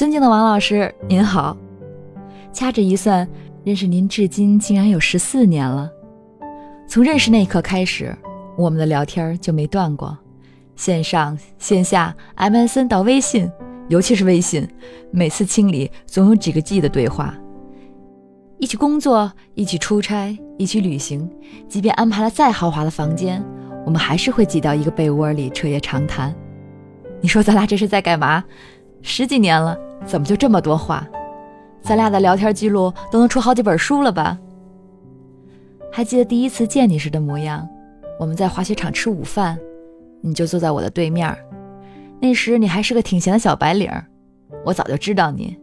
尊敬的王老师，您好。掐指一算，认识您至今竟然有十四年了。从认识那一刻开始，我们的聊天就没断过，线上线下，MSN 到微信，尤其是微信，每次清理总有几个 G 的对话。一起工作，一起出差，一起旅行，即便安排了再豪华的房间，我们还是会挤到一个被窝里彻夜长谈。你说咱俩这是在干嘛？十几年了，怎么就这么多话？咱俩的聊天记录都能出好几本书了吧？还记得第一次见你时的模样？我们在滑雪场吃午饭，你就坐在我的对面。那时你还是个挺闲的小白领，我早就知道你。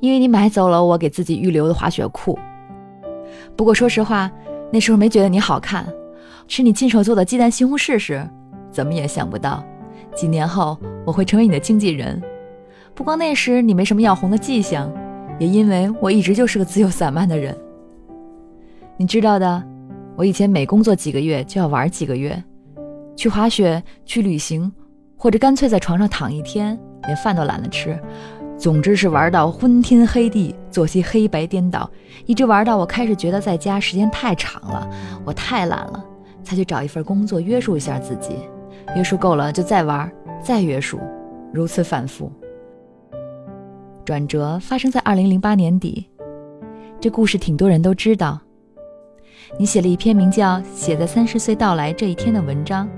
因为你买走了我给自己预留的滑雪裤，不过说实话，那时候没觉得你好看。吃你亲手做的鸡蛋西红柿时，怎么也想不到，几年后我会成为你的经纪人。不光那时你没什么要红的迹象，也因为我一直就是个自由散漫的人。你知道的，我以前每工作几个月就要玩几个月，去滑雪，去旅行，或者干脆在床上躺一天，连饭都懒得吃。总之是玩到昏天黑地，作息黑白颠倒，一直玩到我开始觉得在家时间太长了，我太懒了，才去找一份工作约束一下自己，约束够了就再玩，再约束，如此反复。转折发生在二零零八年底，这故事挺多人都知道。你写了一篇名叫《写在三十岁到来这一天》的文章，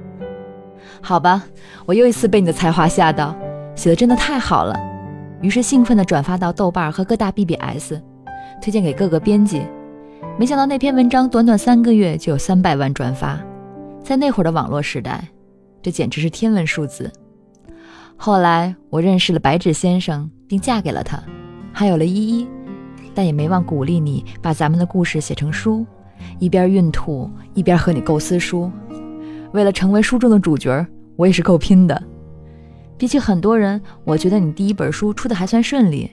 好吧，我又一次被你的才华吓到，写的真的太好了。于是兴奋地转发到豆瓣和各大 BBS，推荐给各个编辑。没想到那篇文章短短三个月就有三百万转发，在那会儿的网络时代，这简直是天文数字。后来我认识了白纸先生，并嫁给了他，还有了依依，但也没忘鼓励你把咱们的故事写成书，一边孕吐一边和你构思书。为了成为书中的主角，我也是够拼的。比起很多人，我觉得你第一本书出的还算顺利。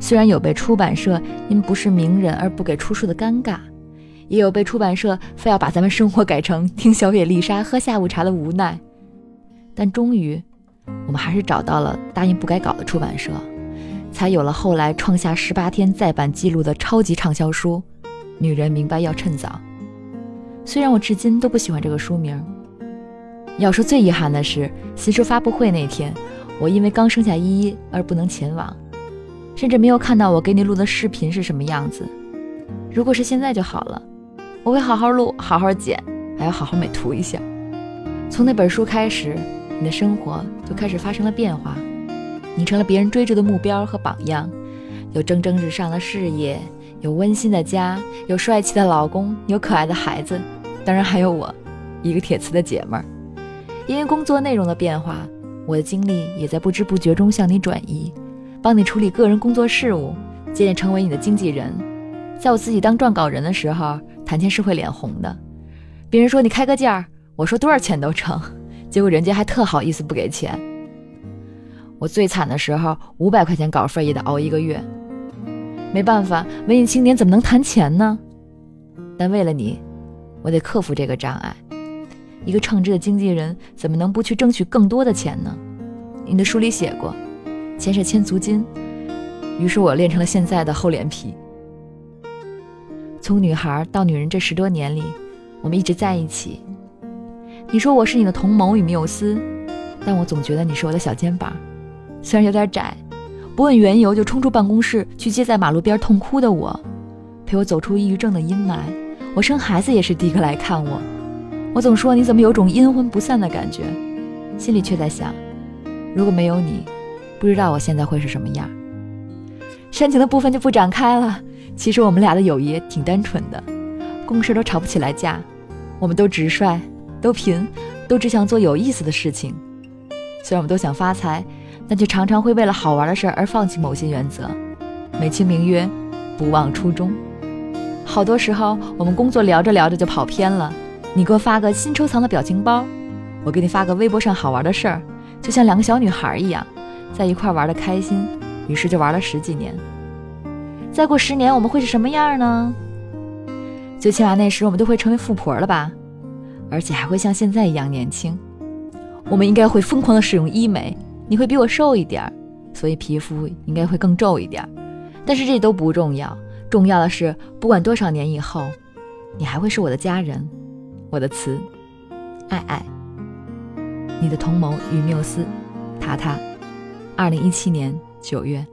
虽然有被出版社因不是名人而不给出书的尴尬，也有被出版社非要把咱们生活改成听小野丽莎喝下午茶的无奈，但终于，我们还是找到了答应不改稿的出版社，才有了后来创下十八天再版记录的超级畅销书《女人明白要趁早》。虽然我至今都不喜欢这个书名。要说最遗憾的是，新书发布会那天，我因为刚生下依依而不能前往，甚至没有看到我给你录的视频是什么样子。如果是现在就好了，我会好好录，好好剪，还要好好美图一下。从那本书开始，你的生活就开始发生了变化，你成了别人追逐的目标和榜样，有蒸蒸日上的事业，有温馨的家，有帅气的老公，有可爱的孩子，当然还有我，一个铁瓷的姐们儿。因为工作内容的变化，我的精力也在不知不觉中向你转移，帮你处理个人工作事务，渐渐成为你的经纪人。在我自己当撰稿人的时候，谈钱是会脸红的。别人说你开个价，我说多少钱都成，结果人家还特好意思不给钱。我最惨的时候，五百块钱稿费也得熬一个月。没办法，文艺青年怎么能谈钱呢？但为了你，我得克服这个障碍。一个称职的经纪人怎么能不去争取更多的钱呢？你的书里写过，钱是千足金。于是我练成了现在的厚脸皮。从女孩到女人这十多年里，我们一直在一起。你说我是你的同谋与缪斯，但我总觉得你是我的小肩膀，虽然有点窄。不问缘由就冲出办公室去接在马路边痛哭的我，陪我走出抑郁症的阴霾。我生孩子也是第一个来看我。我总说你怎么有种阴魂不散的感觉，心里却在想，如果没有你，不知道我现在会是什么样。煽情的部分就不展开了。其实我们俩的友谊挺单纯的，公事都吵不起来架。我们都直率，都贫，都只想做有意思的事情。虽然我们都想发财，但却常常会为了好玩的事而放弃某些原则，美其名曰不忘初衷。好多时候，我们工作聊着聊着就跑偏了。你给我发个新收藏的表情包，我给你发个微博上好玩的事儿，就像两个小女孩一样，在一块玩的开心，于是就玩了十几年。再过十年我们会是什么样呢？最起码那时我们都会成为富婆了吧，而且还会像现在一样年轻。我们应该会疯狂的使用医美，你会比我瘦一点，所以皮肤应该会更皱一点。但是这都不重要，重要的是，不管多少年以后，你还会是我的家人，我的词，爱爱。你的同谋与缪斯，塔塔，二零一七年九月。